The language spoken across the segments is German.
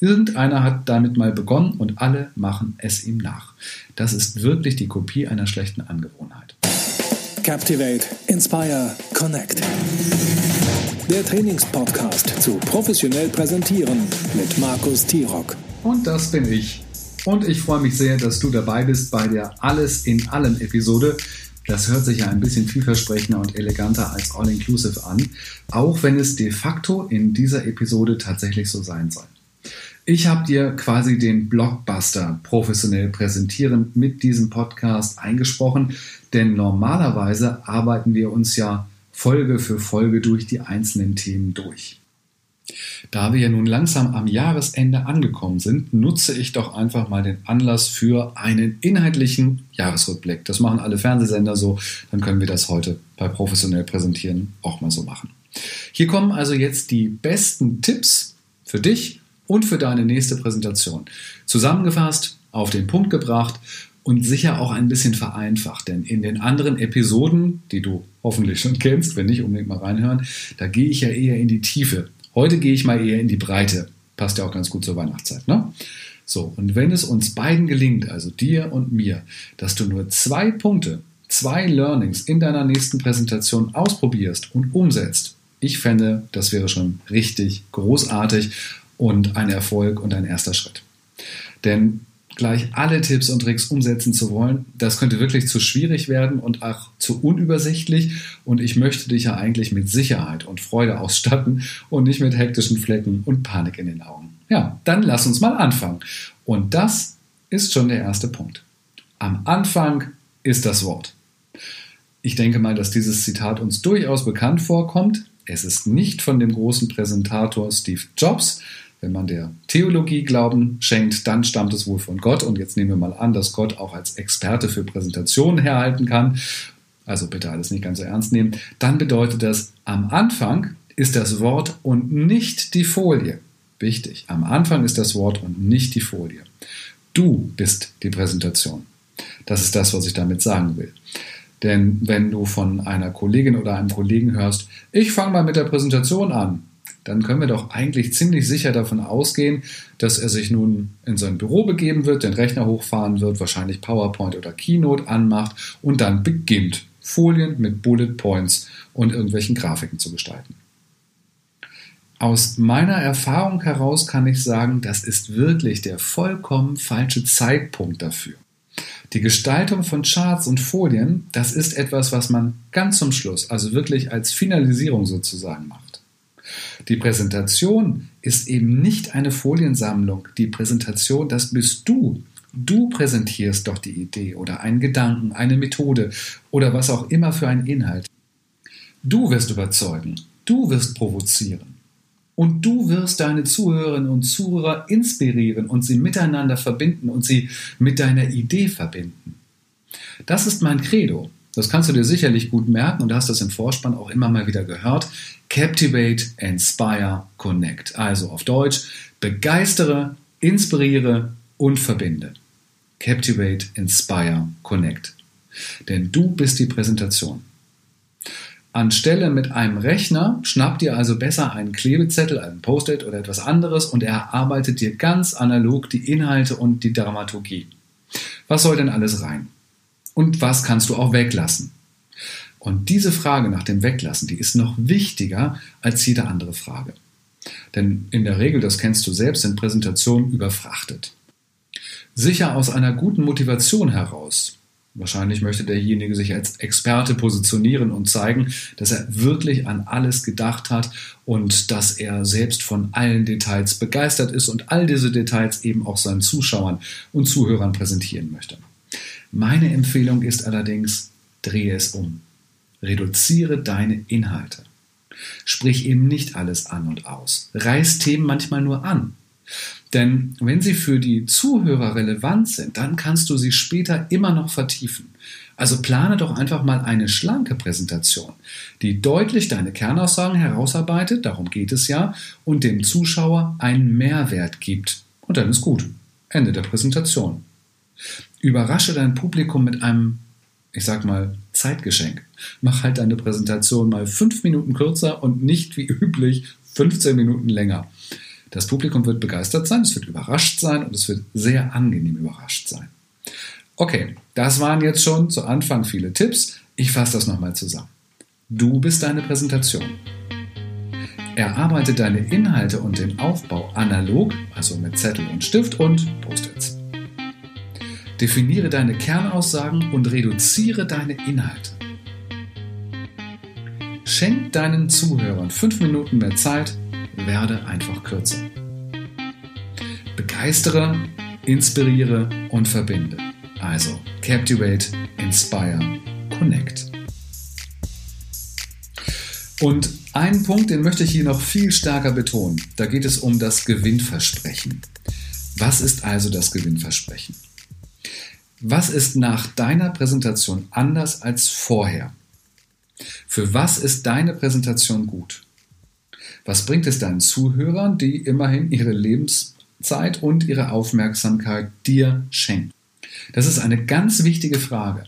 Irgendeiner hat damit mal begonnen und alle machen es ihm nach. Das ist wirklich die Kopie einer schlechten Angewohnheit. Captivate, Inspire, Connect. Der Trainingspodcast zu professionell präsentieren mit Markus Tirock. Und das bin ich. Und ich freue mich sehr, dass du dabei bist bei der Alles in allem Episode. Das hört sich ja ein bisschen vielversprechender und eleganter als All Inclusive an, auch wenn es de facto in dieser Episode tatsächlich so sein soll. Ich habe dir quasi den Blockbuster professionell präsentieren mit diesem Podcast eingesprochen, denn normalerweise arbeiten wir uns ja Folge für Folge durch die einzelnen Themen durch. Da wir ja nun langsam am Jahresende angekommen sind, nutze ich doch einfach mal den Anlass für einen inhaltlichen Jahresrückblick. Das machen alle Fernsehsender so, dann können wir das heute bei professionell präsentieren auch mal so machen. Hier kommen also jetzt die besten Tipps für dich und für deine nächste Präsentation. Zusammengefasst, auf den Punkt gebracht und sicher auch ein bisschen vereinfacht, denn in den anderen Episoden, die du hoffentlich schon kennst, wenn nicht, unbedingt mal reinhören, da gehe ich ja eher in die Tiefe. Heute gehe ich mal eher in die Breite. Passt ja auch ganz gut zur Weihnachtszeit, ne? So, und wenn es uns beiden gelingt, also dir und mir, dass du nur zwei Punkte, zwei Learnings in deiner nächsten Präsentation ausprobierst und umsetzt, ich fände, das wäre schon richtig großartig und ein Erfolg und ein erster Schritt. Denn gleich alle Tipps und Tricks umsetzen zu wollen, das könnte wirklich zu schwierig werden und auch zu unübersichtlich. Und ich möchte dich ja eigentlich mit Sicherheit und Freude ausstatten und nicht mit hektischen Flecken und Panik in den Augen. Ja, dann lass uns mal anfangen. Und das ist schon der erste Punkt. Am Anfang ist das Wort. Ich denke mal, dass dieses Zitat uns durchaus bekannt vorkommt. Es ist nicht von dem großen Präsentator Steve Jobs, wenn man der Theologie Glauben schenkt, dann stammt es wohl von Gott. Und jetzt nehmen wir mal an, dass Gott auch als Experte für Präsentationen herhalten kann. Also bitte alles nicht ganz so ernst nehmen. Dann bedeutet das, am Anfang ist das Wort und nicht die Folie. Wichtig, am Anfang ist das Wort und nicht die Folie. Du bist die Präsentation. Das ist das, was ich damit sagen will. Denn wenn du von einer Kollegin oder einem Kollegen hörst, ich fange mal mit der Präsentation an, dann können wir doch eigentlich ziemlich sicher davon ausgehen, dass er sich nun in sein Büro begeben wird, den Rechner hochfahren wird, wahrscheinlich PowerPoint oder Keynote anmacht und dann beginnt, Folien mit Bullet Points und irgendwelchen Grafiken zu gestalten. Aus meiner Erfahrung heraus kann ich sagen, das ist wirklich der vollkommen falsche Zeitpunkt dafür. Die Gestaltung von Charts und Folien, das ist etwas, was man ganz zum Schluss, also wirklich als Finalisierung sozusagen macht. Die Präsentation ist eben nicht eine Foliensammlung. Die Präsentation, das bist du. Du präsentierst doch die Idee oder einen Gedanken, eine Methode oder was auch immer für einen Inhalt. Du wirst überzeugen. Du wirst provozieren. Und du wirst deine Zuhörerinnen und Zuhörer inspirieren und sie miteinander verbinden und sie mit deiner Idee verbinden. Das ist mein Credo. Das kannst du dir sicherlich gut merken und du hast das im Vorspann auch immer mal wieder gehört. Captivate, Inspire, Connect. Also auf Deutsch, begeistere, inspiriere und verbinde. Captivate, Inspire, Connect. Denn du bist die Präsentation. Anstelle mit einem Rechner schnapp dir also besser einen Klebezettel, einen Post-it oder etwas anderes und er erarbeitet dir ganz analog die Inhalte und die Dramaturgie. Was soll denn alles rein? Und was kannst du auch weglassen? Und diese Frage nach dem Weglassen, die ist noch wichtiger als jede andere Frage. Denn in der Regel, das kennst du selbst, sind Präsentationen überfrachtet. Sicher aus einer guten Motivation heraus. Wahrscheinlich möchte derjenige sich als Experte positionieren und zeigen, dass er wirklich an alles gedacht hat und dass er selbst von allen Details begeistert ist und all diese Details eben auch seinen Zuschauern und Zuhörern präsentieren möchte. Meine Empfehlung ist allerdings, drehe es um. Reduziere deine Inhalte. Sprich eben nicht alles an und aus. Reiß Themen manchmal nur an. Denn wenn sie für die Zuhörer relevant sind, dann kannst du sie später immer noch vertiefen. Also plane doch einfach mal eine schlanke Präsentation, die deutlich deine Kernaussagen herausarbeitet, darum geht es ja, und dem Zuschauer einen Mehrwert gibt. Und dann ist gut. Ende der Präsentation. Überrasche dein Publikum mit einem, ich sag mal, Zeitgeschenk. Mach halt deine Präsentation mal fünf Minuten kürzer und nicht wie üblich 15 Minuten länger. Das Publikum wird begeistert sein, es wird überrascht sein und es wird sehr angenehm überrascht sein. Okay, das waren jetzt schon zu Anfang viele Tipps. Ich fasse das nochmal zusammen. Du bist deine Präsentation. Erarbeite deine Inhalte und den Aufbau analog, also mit Zettel und Stift und Post-its. Definiere deine Kernaussagen und reduziere deine Inhalte. Schenk deinen Zuhörern fünf Minuten mehr Zeit, werde einfach kürzer. Begeistere, inspiriere und verbinde. Also Captivate, Inspire, Connect. Und einen Punkt, den möchte ich hier noch viel stärker betonen. Da geht es um das Gewinnversprechen. Was ist also das Gewinnversprechen? Was ist nach deiner Präsentation anders als vorher? Für was ist deine Präsentation gut? Was bringt es deinen Zuhörern, die immerhin ihre Lebenszeit und ihre Aufmerksamkeit dir schenken? Das ist eine ganz wichtige Frage,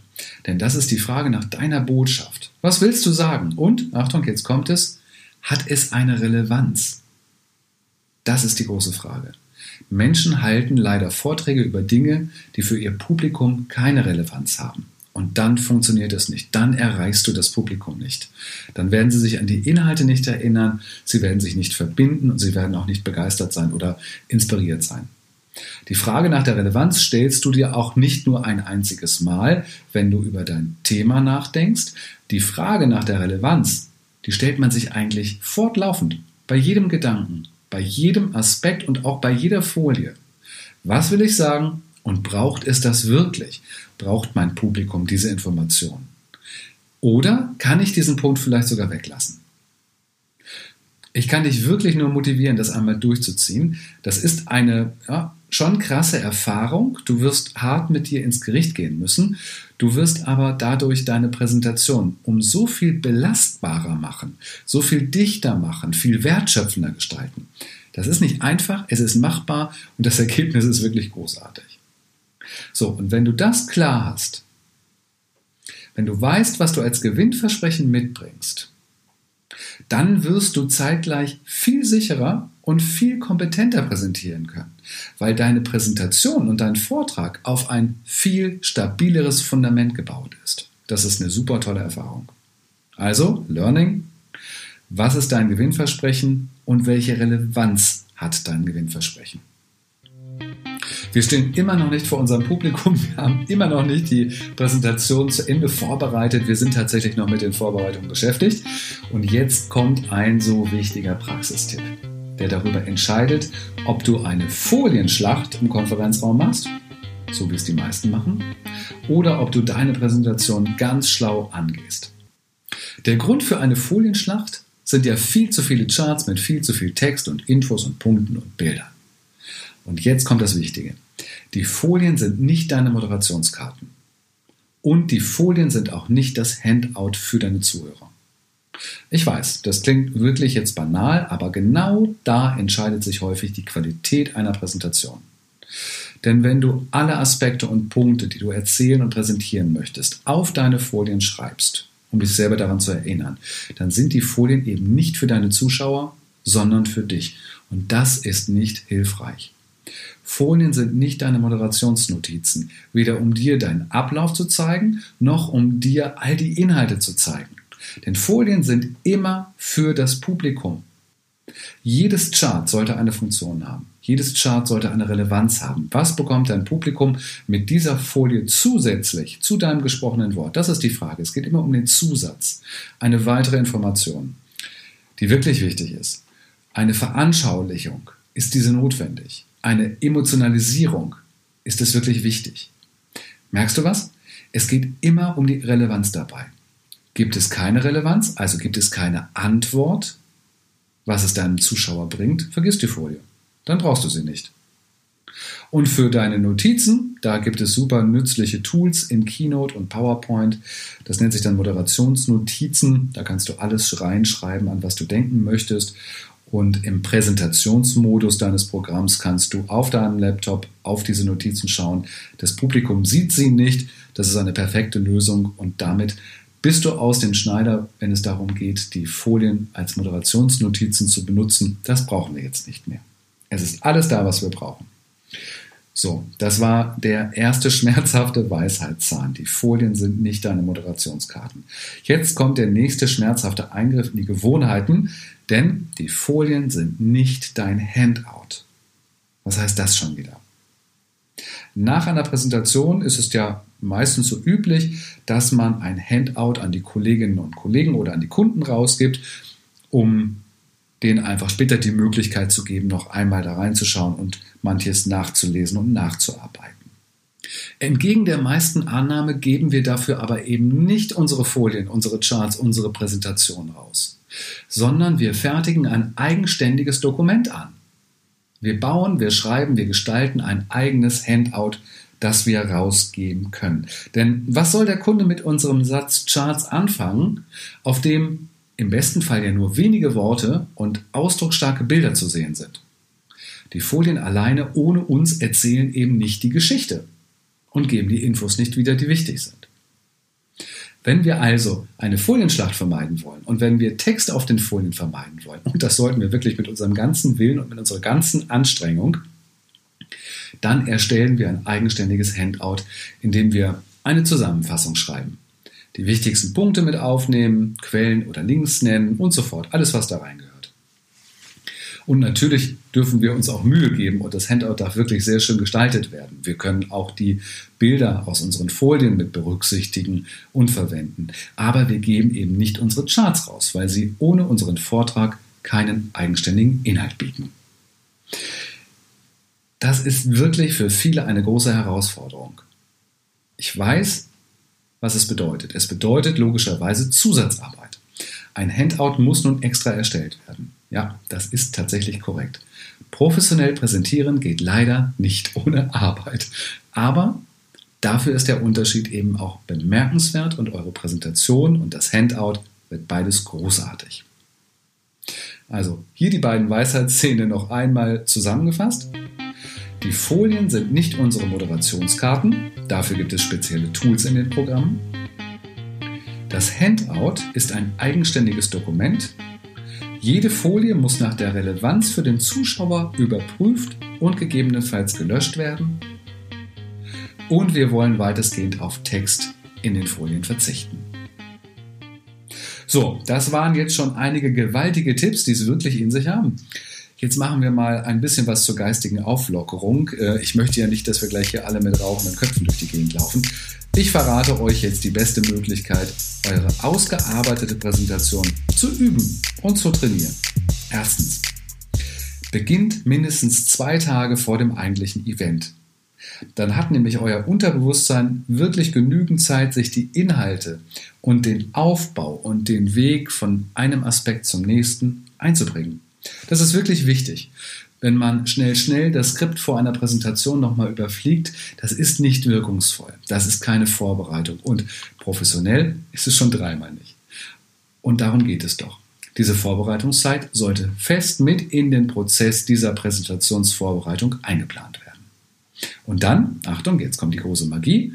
denn das ist die Frage nach deiner Botschaft. Was willst du sagen? Und, Achtung, jetzt kommt es, hat es eine Relevanz? Das ist die große Frage. Menschen halten leider Vorträge über Dinge, die für ihr Publikum keine Relevanz haben. Und dann funktioniert es nicht. Dann erreichst du das Publikum nicht. Dann werden sie sich an die Inhalte nicht erinnern, sie werden sich nicht verbinden und sie werden auch nicht begeistert sein oder inspiriert sein. Die Frage nach der Relevanz stellst du dir auch nicht nur ein einziges Mal, wenn du über dein Thema nachdenkst. Die Frage nach der Relevanz, die stellt man sich eigentlich fortlaufend, bei jedem Gedanken, bei jedem Aspekt und auch bei jeder Folie. Was will ich sagen und braucht es das wirklich? Braucht mein Publikum diese Information? Oder kann ich diesen Punkt vielleicht sogar weglassen? Ich kann dich wirklich nur motivieren, das einmal durchzuziehen. Das ist eine ja, schon krasse Erfahrung. Du wirst hart mit dir ins Gericht gehen müssen. Du wirst aber dadurch deine Präsentation um so viel belastbarer machen, so viel dichter machen, viel wertschöpfender gestalten. Das ist nicht einfach, es ist machbar und das Ergebnis ist wirklich großartig. So, und wenn du das klar hast, wenn du weißt, was du als Gewinnversprechen mitbringst, dann wirst du zeitgleich viel sicherer und viel kompetenter präsentieren können, weil deine Präsentation und dein Vortrag auf ein viel stabileres Fundament gebaut ist. Das ist eine super tolle Erfahrung. Also, Learning, was ist dein Gewinnversprechen und welche Relevanz hat dein Gewinnversprechen? Wir stehen immer noch nicht vor unserem Publikum. Wir haben immer noch nicht die Präsentation zu Ende vorbereitet. Wir sind tatsächlich noch mit den Vorbereitungen beschäftigt. Und jetzt kommt ein so wichtiger Praxistipp, der darüber entscheidet, ob du eine Folienschlacht im Konferenzraum machst, so wie es die meisten machen, oder ob du deine Präsentation ganz schlau angehst. Der Grund für eine Folienschlacht sind ja viel zu viele Charts mit viel zu viel Text und Infos und Punkten und Bildern. Und jetzt kommt das Wichtige. Die Folien sind nicht deine Moderationskarten. Und die Folien sind auch nicht das Handout für deine Zuhörer. Ich weiß, das klingt wirklich jetzt banal, aber genau da entscheidet sich häufig die Qualität einer Präsentation. Denn wenn du alle Aspekte und Punkte, die du erzählen und präsentieren möchtest, auf deine Folien schreibst, um dich selber daran zu erinnern, dann sind die Folien eben nicht für deine Zuschauer, sondern für dich. Und das ist nicht hilfreich. Folien sind nicht deine Moderationsnotizen, weder um dir deinen Ablauf zu zeigen, noch um dir all die Inhalte zu zeigen. Denn Folien sind immer für das Publikum. Jedes Chart sollte eine Funktion haben. Jedes Chart sollte eine Relevanz haben. Was bekommt dein Publikum mit dieser Folie zusätzlich zu deinem gesprochenen Wort? Das ist die Frage. Es geht immer um den Zusatz. Eine weitere Information, die wirklich wichtig ist. Eine Veranschaulichung. Ist diese notwendig? Eine Emotionalisierung, ist es wirklich wichtig. Merkst du was? Es geht immer um die Relevanz dabei. Gibt es keine Relevanz, also gibt es keine Antwort, was es deinem Zuschauer bringt, vergiss die Folie. Dann brauchst du sie nicht. Und für deine Notizen, da gibt es super nützliche Tools in Keynote und PowerPoint. Das nennt sich dann Moderationsnotizen. Da kannst du alles reinschreiben, an was du denken möchtest. Und im Präsentationsmodus deines Programms kannst du auf deinem Laptop auf diese Notizen schauen. Das Publikum sieht sie nicht. Das ist eine perfekte Lösung und damit bist du aus dem Schneider, wenn es darum geht, die Folien als Moderationsnotizen zu benutzen. Das brauchen wir jetzt nicht mehr. Es ist alles da, was wir brauchen. So, das war der erste schmerzhafte Weisheitszahn. Die Folien sind nicht deine Moderationskarten. Jetzt kommt der nächste schmerzhafte Eingriff in die Gewohnheiten, denn die Folien sind nicht dein Handout. Was heißt das schon wieder? Nach einer Präsentation ist es ja meistens so üblich, dass man ein Handout an die Kolleginnen und Kollegen oder an die Kunden rausgibt, um denen einfach später die Möglichkeit zu geben, noch einmal da reinzuschauen und manches nachzulesen und nachzuarbeiten. Entgegen der meisten Annahme geben wir dafür aber eben nicht unsere Folien, unsere Charts, unsere Präsentation raus, sondern wir fertigen ein eigenständiges Dokument an. Wir bauen, wir schreiben, wir gestalten ein eigenes Handout, das wir rausgeben können. Denn was soll der Kunde mit unserem Satz Charts anfangen, auf dem im besten Fall ja nur wenige Worte und ausdrucksstarke Bilder zu sehen sind? Die Folien alleine ohne uns erzählen eben nicht die Geschichte und geben die Infos nicht wieder, die wichtig sind. Wenn wir also eine Folienschlacht vermeiden wollen und wenn wir Text auf den Folien vermeiden wollen, und das sollten wir wirklich mit unserem ganzen Willen und mit unserer ganzen Anstrengung, dann erstellen wir ein eigenständiges Handout, in dem wir eine Zusammenfassung schreiben. Die wichtigsten Punkte mit aufnehmen, Quellen oder Links nennen und so fort. Alles, was da reingehört. Und natürlich dürfen wir uns auch Mühe geben und das Handout darf wirklich sehr schön gestaltet werden. Wir können auch die Bilder aus unseren Folien mit berücksichtigen und verwenden. Aber wir geben eben nicht unsere Charts raus, weil sie ohne unseren Vortrag keinen eigenständigen Inhalt bieten. Das ist wirklich für viele eine große Herausforderung. Ich weiß, was es bedeutet. Es bedeutet logischerweise Zusatzarbeit. Ein Handout muss nun extra erstellt werden. Ja, das ist tatsächlich korrekt. Professionell präsentieren geht leider nicht ohne Arbeit. Aber dafür ist der Unterschied eben auch bemerkenswert und eure Präsentation und das Handout wird beides großartig. Also hier die beiden Weisheitsszenen noch einmal zusammengefasst. Die Folien sind nicht unsere Moderationskarten, dafür gibt es spezielle Tools in den Programmen. Das Handout ist ein eigenständiges Dokument, jede Folie muss nach der Relevanz für den Zuschauer überprüft und gegebenenfalls gelöscht werden. Und wir wollen weitestgehend auf Text in den Folien verzichten. So, das waren jetzt schon einige gewaltige Tipps, die es wirklich in sich haben. Jetzt machen wir mal ein bisschen was zur geistigen Auflockerung. Äh, ich möchte ja nicht, dass wir gleich hier alle mit rauchenden Köpfen durch die Gegend laufen. Ich verrate euch jetzt die beste Möglichkeit, eure ausgearbeitete Präsentation zu üben und zu trainieren. Erstens. Beginnt mindestens zwei Tage vor dem eigentlichen Event. Dann hat nämlich euer Unterbewusstsein wirklich genügend Zeit, sich die Inhalte und den Aufbau und den Weg von einem Aspekt zum nächsten einzubringen. Das ist wirklich wichtig wenn man schnell, schnell das Skript vor einer Präsentation nochmal überfliegt, das ist nicht wirkungsvoll. Das ist keine Vorbereitung. Und professionell ist es schon dreimal nicht. Und darum geht es doch. Diese Vorbereitungszeit sollte fest mit in den Prozess dieser Präsentationsvorbereitung eingeplant werden. Und dann, Achtung, jetzt kommt die große Magie,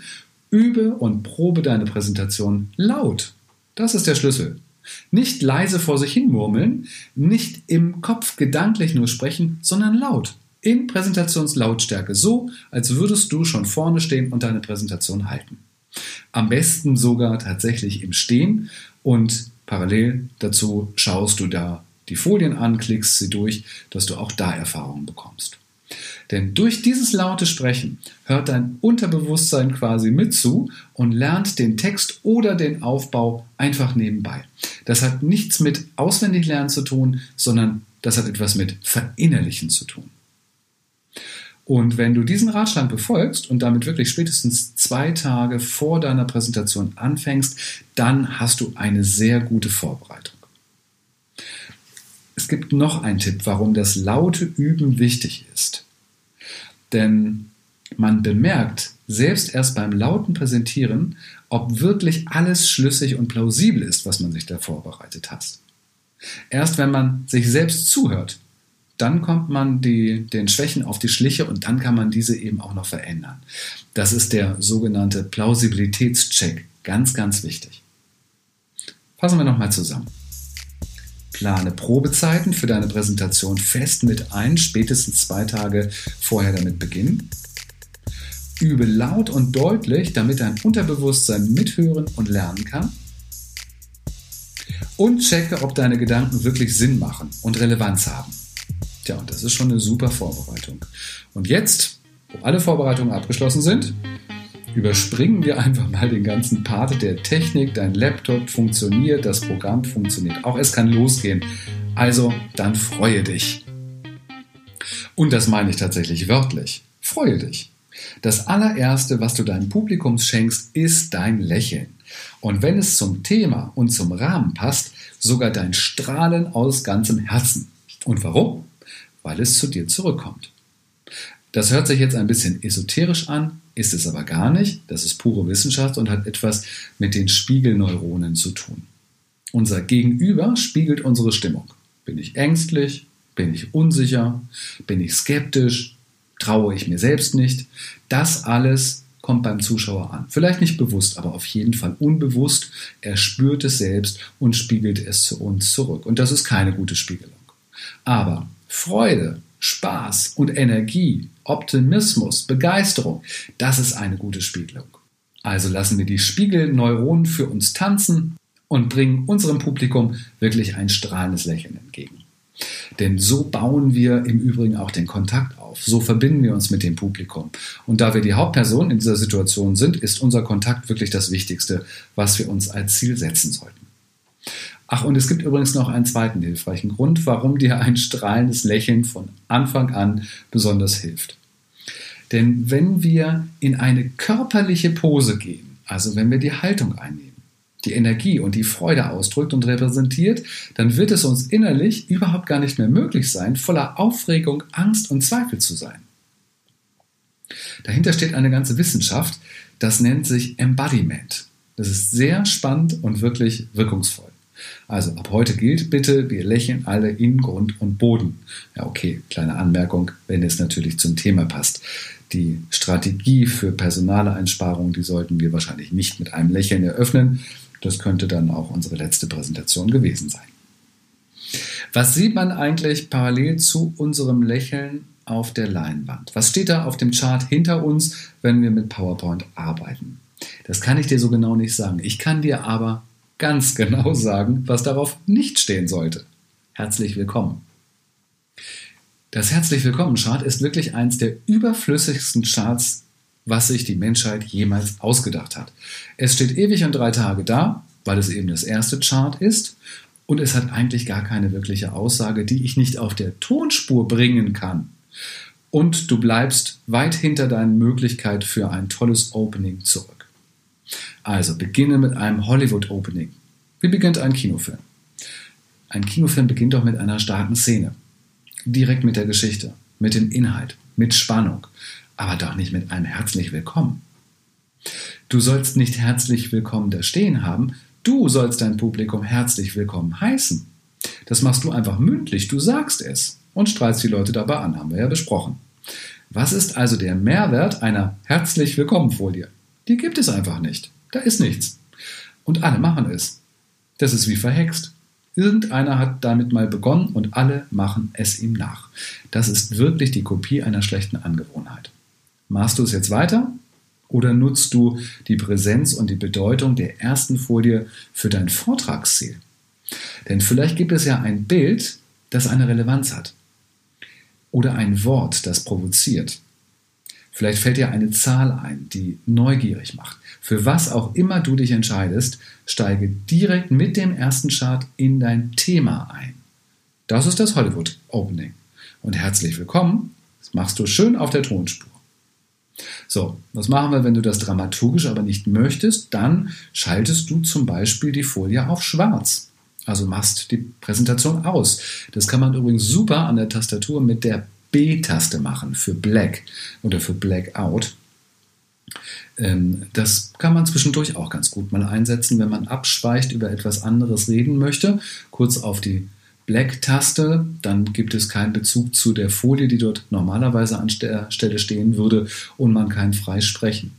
übe und probe deine Präsentation laut. Das ist der Schlüssel. Nicht leise vor sich hin murmeln, nicht im Kopf gedanklich nur sprechen, sondern laut. In Präsentationslautstärke, so als würdest du schon vorne stehen und deine Präsentation halten. Am besten sogar tatsächlich im Stehen und parallel dazu schaust du da die Folien an, klickst sie durch, dass du auch da Erfahrungen bekommst. Denn durch dieses laute Sprechen hört dein Unterbewusstsein quasi mit zu und lernt den Text oder den Aufbau einfach nebenbei. Das hat nichts mit Auswendiglernen zu tun, sondern das hat etwas mit Verinnerlichen zu tun. Und wenn du diesen Ratschlag befolgst und damit wirklich spätestens zwei Tage vor deiner Präsentation anfängst, dann hast du eine sehr gute Vorbereitung. Es gibt noch einen Tipp, warum das laute Üben wichtig ist. Denn man bemerkt selbst erst beim lauten Präsentieren, ob wirklich alles schlüssig und plausibel ist, was man sich da vorbereitet hat. Erst wenn man sich selbst zuhört, dann kommt man die, den Schwächen auf die Schliche und dann kann man diese eben auch noch verändern. Das ist der sogenannte Plausibilitätscheck. Ganz, ganz wichtig. Fassen wir nochmal zusammen. Plane Probezeiten für deine Präsentation fest mit ein, spätestens zwei Tage vorher damit beginnen. Übe laut und deutlich, damit dein Unterbewusstsein mithören und lernen kann. Und checke, ob deine Gedanken wirklich Sinn machen und Relevanz haben. Tja, und das ist schon eine super Vorbereitung. Und jetzt, wo alle Vorbereitungen abgeschlossen sind, überspringen wir einfach mal den ganzen Part der Technik. Dein Laptop funktioniert, das Programm funktioniert. Auch es kann losgehen. Also, dann freue dich. Und das meine ich tatsächlich wörtlich. Freue dich. Das allererste, was du deinem Publikum schenkst, ist dein Lächeln. Und wenn es zum Thema und zum Rahmen passt, sogar dein Strahlen aus ganzem Herzen. Und warum? Weil es zu dir zurückkommt. Das hört sich jetzt ein bisschen esoterisch an, ist es aber gar nicht. Das ist pure Wissenschaft und hat etwas mit den Spiegelneuronen zu tun. Unser Gegenüber spiegelt unsere Stimmung. Bin ich ängstlich? Bin ich unsicher? Bin ich skeptisch? traue ich mir selbst nicht. Das alles kommt beim Zuschauer an. Vielleicht nicht bewusst, aber auf jeden Fall unbewusst. Er spürt es selbst und spiegelt es zu uns zurück. Und das ist keine gute Spiegelung. Aber Freude, Spaß und Energie, Optimismus, Begeisterung, das ist eine gute Spiegelung. Also lassen wir die Spiegelneuronen für uns tanzen und bringen unserem Publikum wirklich ein strahlendes Lächeln entgegen. Denn so bauen wir im Übrigen auch den Kontakt auf. So verbinden wir uns mit dem Publikum. Und da wir die Hauptperson in dieser Situation sind, ist unser Kontakt wirklich das Wichtigste, was wir uns als Ziel setzen sollten. Ach, und es gibt übrigens noch einen zweiten hilfreichen Grund, warum dir ein strahlendes Lächeln von Anfang an besonders hilft. Denn wenn wir in eine körperliche Pose gehen, also wenn wir die Haltung einnehmen, die Energie und die Freude ausdrückt und repräsentiert, dann wird es uns innerlich überhaupt gar nicht mehr möglich sein, voller Aufregung, Angst und Zweifel zu sein. Dahinter steht eine ganze Wissenschaft, das nennt sich Embodiment. Das ist sehr spannend und wirklich wirkungsvoll. Also ab heute gilt bitte, wir lächeln alle in Grund und Boden. Ja, okay, kleine Anmerkung, wenn es natürlich zum Thema passt. Die Strategie für Personaleinsparungen, die sollten wir wahrscheinlich nicht mit einem Lächeln eröffnen. Das könnte dann auch unsere letzte Präsentation gewesen sein. Was sieht man eigentlich parallel zu unserem Lächeln auf der Leinwand? Was steht da auf dem Chart hinter uns, wenn wir mit PowerPoint arbeiten? Das kann ich dir so genau nicht sagen. Ich kann dir aber ganz genau sagen, was darauf nicht stehen sollte. Herzlich willkommen. Das Herzlich Willkommen Chart ist wirklich eins der überflüssigsten Charts was sich die Menschheit jemals ausgedacht hat. Es steht ewig und drei Tage da, weil es eben das erste Chart ist und es hat eigentlich gar keine wirkliche Aussage, die ich nicht auf der Tonspur bringen kann. Und du bleibst weit hinter deinen Möglichkeiten für ein tolles Opening zurück. Also beginne mit einem Hollywood Opening. Wie beginnt ein Kinofilm? Ein Kinofilm beginnt doch mit einer starken Szene. Direkt mit der Geschichte, mit dem Inhalt, mit Spannung aber doch nicht mit einem herzlich willkommen. Du sollst nicht herzlich willkommen da stehen haben, du sollst dein Publikum herzlich willkommen heißen. Das machst du einfach mündlich, du sagst es und strahlst die Leute dabei an, haben wir ja besprochen. Was ist also der Mehrwert einer herzlich willkommen Folie? Die gibt es einfach nicht. Da ist nichts. Und alle machen es. Das ist wie verhext. Irgendeiner hat damit mal begonnen und alle machen es ihm nach. Das ist wirklich die Kopie einer schlechten Angewohnheit. Machst du es jetzt weiter oder nutzt du die Präsenz und die Bedeutung der ersten Folie für dein Vortragsziel? Denn vielleicht gibt es ja ein Bild, das eine Relevanz hat. Oder ein Wort, das provoziert. Vielleicht fällt dir eine Zahl ein, die neugierig macht. Für was auch immer du dich entscheidest, steige direkt mit dem ersten Chart in dein Thema ein. Das ist das Hollywood Opening. Und herzlich willkommen. Das machst du schön auf der Tonspur. So, was machen wir, wenn du das dramaturgisch aber nicht möchtest? Dann schaltest du zum Beispiel die Folie auf schwarz. Also machst die Präsentation aus. Das kann man übrigens super an der Tastatur mit der B-Taste machen für Black oder für Blackout. Ähm, das kann man zwischendurch auch ganz gut mal einsetzen, wenn man abschweicht, über etwas anderes reden möchte. Kurz auf die Black-Taste, dann gibt es keinen Bezug zu der Folie, die dort normalerweise an der Stelle stehen würde und man kann frei sprechen.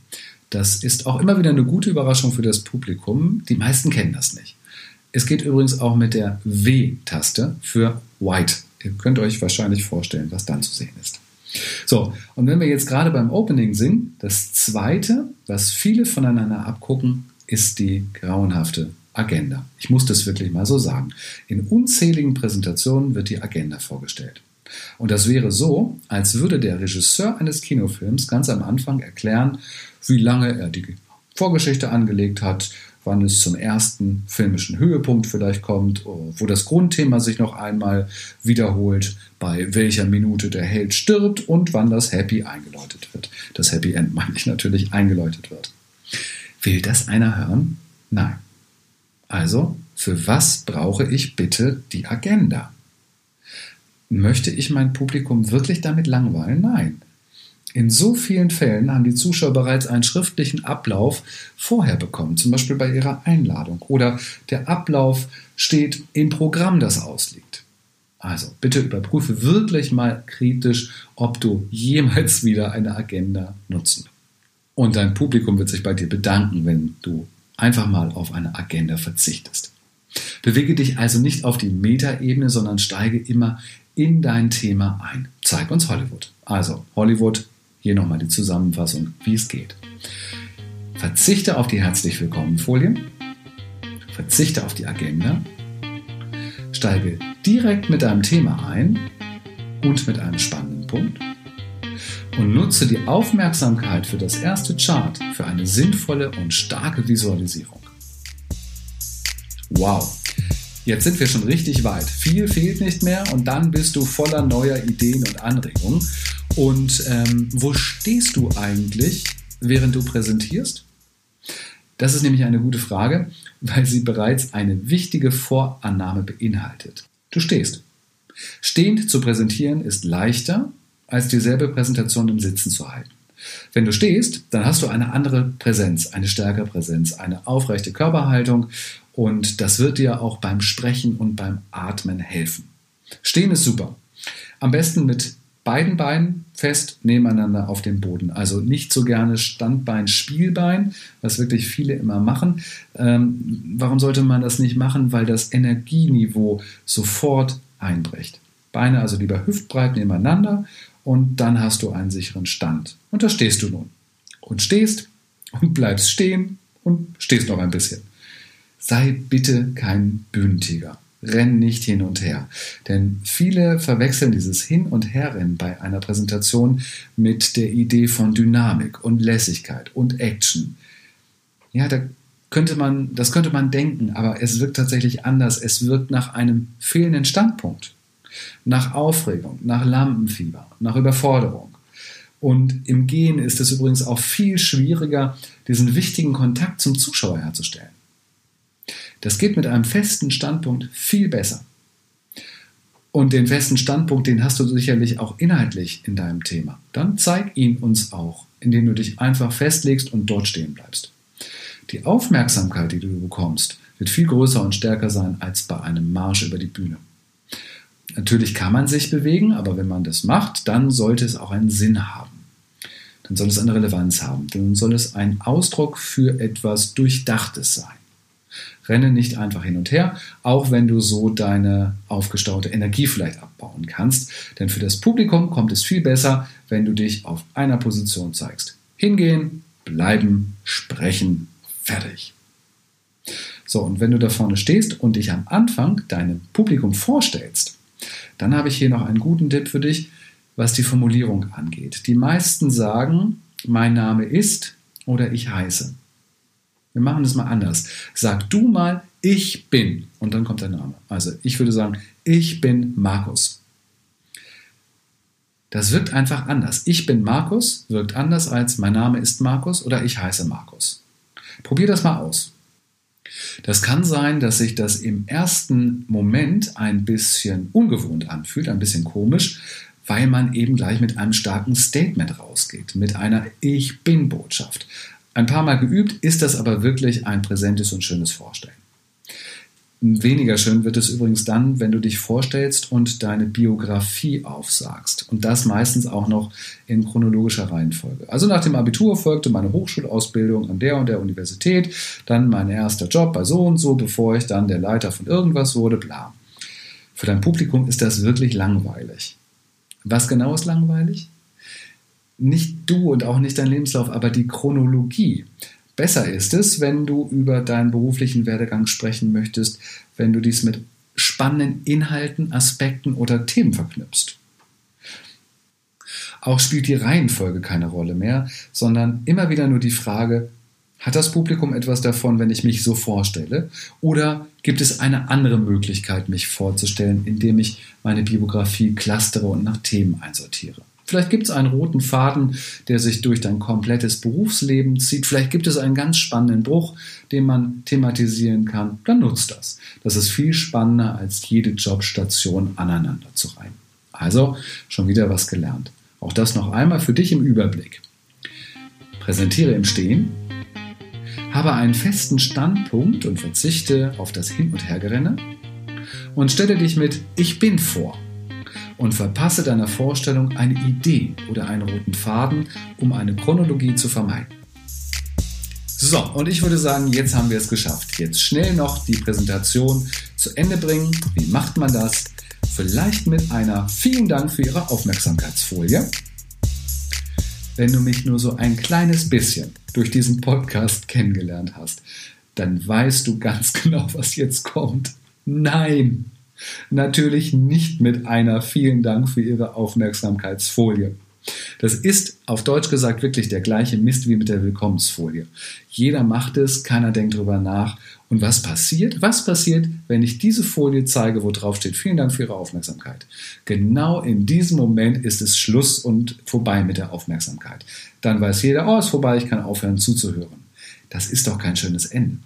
Das ist auch immer wieder eine gute Überraschung für das Publikum. Die meisten kennen das nicht. Es geht übrigens auch mit der W-Taste für White. Ihr könnt euch wahrscheinlich vorstellen, was dann zu sehen ist. So, und wenn wir jetzt gerade beim Opening sind, das zweite, was viele voneinander abgucken, ist die grauenhafte Agenda. Ich muss das wirklich mal so sagen. In unzähligen Präsentationen wird die Agenda vorgestellt. Und das wäre so, als würde der Regisseur eines Kinofilms ganz am Anfang erklären, wie lange er die Vorgeschichte angelegt hat, wann es zum ersten filmischen Höhepunkt vielleicht kommt, wo das Grundthema sich noch einmal wiederholt, bei welcher Minute der Held stirbt und wann das Happy eingeläutet wird. Das Happy End meine ich natürlich eingeläutet wird. Will das einer hören? Nein. Also, für was brauche ich bitte die Agenda? Möchte ich mein Publikum wirklich damit langweilen? Nein. In so vielen Fällen haben die Zuschauer bereits einen schriftlichen Ablauf vorher bekommen, zum Beispiel bei ihrer Einladung. Oder der Ablauf steht im Programm, das ausliegt. Also bitte überprüfe wirklich mal kritisch, ob du jemals wieder eine Agenda nutzen. Und dein Publikum wird sich bei dir bedanken, wenn du einfach mal auf eine Agenda verzichtest. Bewege dich also nicht auf die Metaebene, sondern steige immer in dein Thema ein. Zeig uns Hollywood. Also Hollywood, hier nochmal die Zusammenfassung, wie es geht. Verzichte auf die herzlich willkommen Folien. Verzichte auf die Agenda. Steige direkt mit deinem Thema ein und mit einem spannenden Punkt. Und nutze die Aufmerksamkeit für das erste Chart für eine sinnvolle und starke Visualisierung. Wow, Jetzt sind wir schon richtig weit. Viel fehlt nicht mehr und dann bist du voller neuer Ideen und Anregungen. Und ähm, wo stehst du eigentlich, während du präsentierst? Das ist nämlich eine gute Frage, weil sie bereits eine wichtige Vorannahme beinhaltet. Du stehst. Stehend zu präsentieren ist leichter, als dieselbe Präsentation im Sitzen zu halten. Wenn du stehst, dann hast du eine andere Präsenz, eine stärkere Präsenz, eine aufrechte Körperhaltung und das wird dir auch beim Sprechen und beim Atmen helfen. Stehen ist super. Am besten mit beiden Beinen fest nebeneinander auf dem Boden. Also nicht so gerne Standbein, Spielbein, was wirklich viele immer machen. Ähm, warum sollte man das nicht machen? Weil das Energieniveau sofort einbricht. Beine also lieber hüftbreit nebeneinander und dann hast du einen sicheren Stand. Und da stehst du nun. Und stehst und bleibst stehen und stehst noch ein bisschen. Sei bitte kein Bühnentiger. Renn nicht hin und her. Denn viele verwechseln dieses Hin- und Herrennen bei einer Präsentation mit der Idee von Dynamik und Lässigkeit und Action. Ja, da könnte man, das könnte man denken, aber es wirkt tatsächlich anders. Es wirkt nach einem fehlenden Standpunkt nach Aufregung, nach Lampenfieber, nach Überforderung. Und im Gehen ist es übrigens auch viel schwieriger, diesen wichtigen Kontakt zum Zuschauer herzustellen. Das geht mit einem festen Standpunkt viel besser. Und den festen Standpunkt, den hast du sicherlich auch inhaltlich in deinem Thema. Dann zeig ihn uns auch, indem du dich einfach festlegst und dort stehen bleibst. Die Aufmerksamkeit, die du bekommst, wird viel größer und stärker sein als bei einem Marsch über die Bühne. Natürlich kann man sich bewegen, aber wenn man das macht, dann sollte es auch einen Sinn haben. Dann soll es eine Relevanz haben. Dann soll es ein Ausdruck für etwas Durchdachtes sein. Renne nicht einfach hin und her, auch wenn du so deine aufgestaute Energie vielleicht abbauen kannst. Denn für das Publikum kommt es viel besser, wenn du dich auf einer Position zeigst. Hingehen, bleiben, sprechen, fertig. So, und wenn du da vorne stehst und dich am Anfang deinem Publikum vorstellst, dann habe ich hier noch einen guten Tipp für dich, was die Formulierung angeht. Die meisten sagen, mein Name ist oder ich heiße. Wir machen das mal anders. Sag du mal, ich bin und dann kommt der Name. Also ich würde sagen, ich bin Markus. Das wirkt einfach anders. Ich bin Markus wirkt anders als mein Name ist Markus oder ich heiße Markus. Probier das mal aus. Das kann sein, dass sich das im ersten Moment ein bisschen ungewohnt anfühlt, ein bisschen komisch, weil man eben gleich mit einem starken Statement rausgeht, mit einer Ich bin Botschaft. Ein paar Mal geübt ist das aber wirklich ein präsentes und schönes Vorstellen. Weniger schön wird es übrigens dann, wenn du dich vorstellst und deine Biografie aufsagst. Und das meistens auch noch in chronologischer Reihenfolge. Also nach dem Abitur folgte meine Hochschulausbildung an der und der Universität, dann mein erster Job bei so und so, bevor ich dann der Leiter von irgendwas wurde, bla. Für dein Publikum ist das wirklich langweilig. Was genau ist langweilig? Nicht du und auch nicht dein Lebenslauf, aber die Chronologie. Besser ist es, wenn du über deinen beruflichen Werdegang sprechen möchtest, wenn du dies mit spannenden Inhalten, Aspekten oder Themen verknüpfst. Auch spielt die Reihenfolge keine Rolle mehr, sondern immer wieder nur die Frage, hat das Publikum etwas davon, wenn ich mich so vorstelle? Oder gibt es eine andere Möglichkeit, mich vorzustellen, indem ich meine Biografie clustere und nach Themen einsortiere? Vielleicht gibt es einen roten Faden, der sich durch dein komplettes Berufsleben zieht. Vielleicht gibt es einen ganz spannenden Bruch, den man thematisieren kann. Dann nutzt das. Das ist viel spannender, als jede Jobstation aneinander zu reihen. Also schon wieder was gelernt. Auch das noch einmal für dich im Überblick. Präsentiere im Stehen, habe einen festen Standpunkt und verzichte auf das Hin- und Hergerenne und stelle dich mit Ich bin vor und verpasse deiner Vorstellung eine Idee oder einen roten Faden, um eine Chronologie zu vermeiden. So, und ich würde sagen, jetzt haben wir es geschafft. Jetzt schnell noch die Präsentation zu Ende bringen. Wie macht man das? Vielleicht mit einer vielen Dank für Ihre Aufmerksamkeitsfolie. Wenn du mich nur so ein kleines bisschen durch diesen Podcast kennengelernt hast, dann weißt du ganz genau, was jetzt kommt. Nein, Natürlich nicht mit einer vielen Dank für Ihre Aufmerksamkeitsfolie. Das ist auf Deutsch gesagt wirklich der gleiche Mist wie mit der Willkommensfolie. Jeder macht es, keiner denkt drüber nach. Und was passiert? Was passiert, wenn ich diese Folie zeige, wo drauf steht, vielen Dank für Ihre Aufmerksamkeit? Genau in diesem Moment ist es Schluss und vorbei mit der Aufmerksamkeit. Dann weiß jeder, oh, ist vorbei, ich kann aufhören zuzuhören. Das ist doch kein schönes Ende.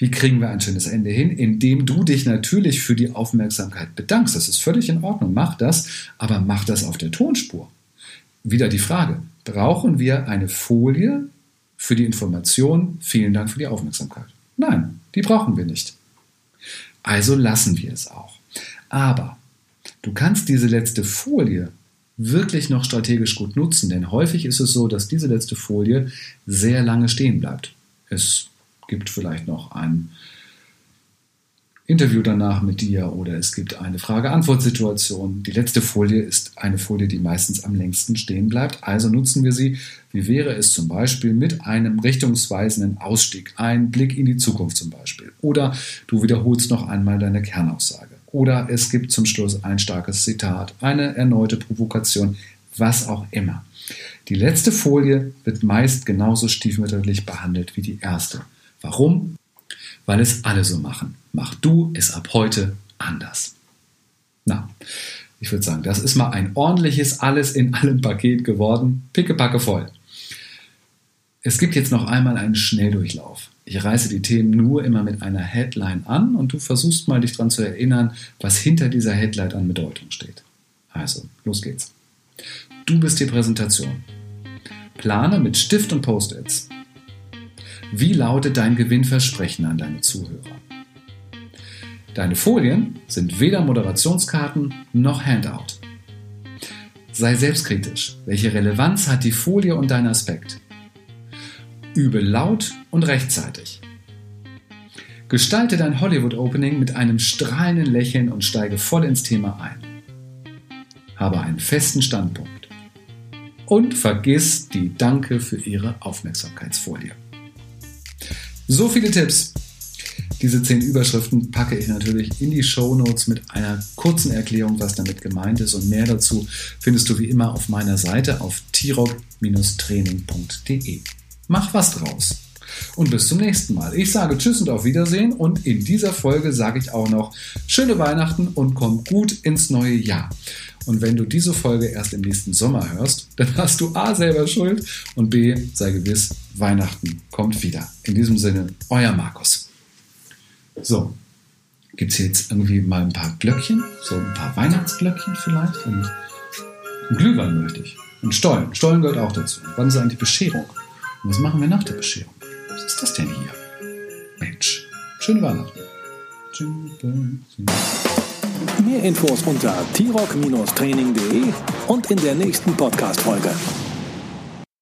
Wie kriegen wir ein schönes Ende hin? Indem du dich natürlich für die Aufmerksamkeit bedankst. Das ist völlig in Ordnung. Mach das, aber mach das auf der Tonspur. Wieder die Frage, brauchen wir eine Folie für die Information? Vielen Dank für die Aufmerksamkeit. Nein, die brauchen wir nicht. Also lassen wir es auch. Aber du kannst diese letzte Folie wirklich noch strategisch gut nutzen, denn häufig ist es so, dass diese letzte Folie sehr lange stehen bleibt. Es gibt vielleicht noch ein Interview danach mit dir oder es gibt eine Frage-Antwort-Situation. Die letzte Folie ist eine Folie, die meistens am längsten stehen bleibt. Also nutzen wir sie. Wie wäre es zum Beispiel mit einem richtungsweisenden Ausstieg, ein Blick in die Zukunft zum Beispiel. Oder du wiederholst noch einmal deine Kernaussage. Oder es gibt zum Schluss ein starkes Zitat, eine erneute Provokation, was auch immer. Die letzte Folie wird meist genauso stiefmütterlich behandelt wie die erste. Warum? Weil es alle so machen. Mach du es ab heute anders. Na, ich würde sagen, das ist mal ein ordentliches Alles in allem Paket geworden. Pickepacke voll. Es gibt jetzt noch einmal einen Schnelldurchlauf. Ich reiße die Themen nur immer mit einer Headline an und du versuchst mal dich daran zu erinnern, was hinter dieser Headline an Bedeutung steht. Also, los geht's. Du bist die Präsentation. Plane mit Stift und Post-its. Wie lautet dein Gewinnversprechen an deine Zuhörer? Deine Folien sind weder Moderationskarten noch Handout. Sei selbstkritisch. Welche Relevanz hat die Folie und dein Aspekt? Übe laut und rechtzeitig. Gestalte dein Hollywood-Opening mit einem strahlenden Lächeln und steige voll ins Thema ein. Habe einen festen Standpunkt. Und vergiss die Danke für Ihre Aufmerksamkeitsfolie. So viele Tipps. Diese zehn Überschriften packe ich natürlich in die Show Notes mit einer kurzen Erklärung, was damit gemeint ist. Und mehr dazu findest du wie immer auf meiner Seite auf tirog-training.de. Mach was draus. Und bis zum nächsten Mal. Ich sage Tschüss und auf Wiedersehen. Und in dieser Folge sage ich auch noch schöne Weihnachten und komm gut ins neue Jahr. Und wenn du diese Folge erst im nächsten Sommer hörst, dann hast du A selber Schuld und B sei gewiss, Weihnachten kommt wieder. In diesem Sinne, euer Markus. So, gibt es jetzt irgendwie mal ein paar Glöckchen, so ein paar Weihnachtsglöckchen vielleicht und ein Glühwein möchte ich. Und Stollen. Stollen gehört auch dazu. Wann ist eigentlich Bescherung? Und was machen wir nach der Bescherung? Was ist das denn hier? Mensch, schöne Weihnachten. Mehr Infos unter t-rock-training.de und in der nächsten Podcast-Folge.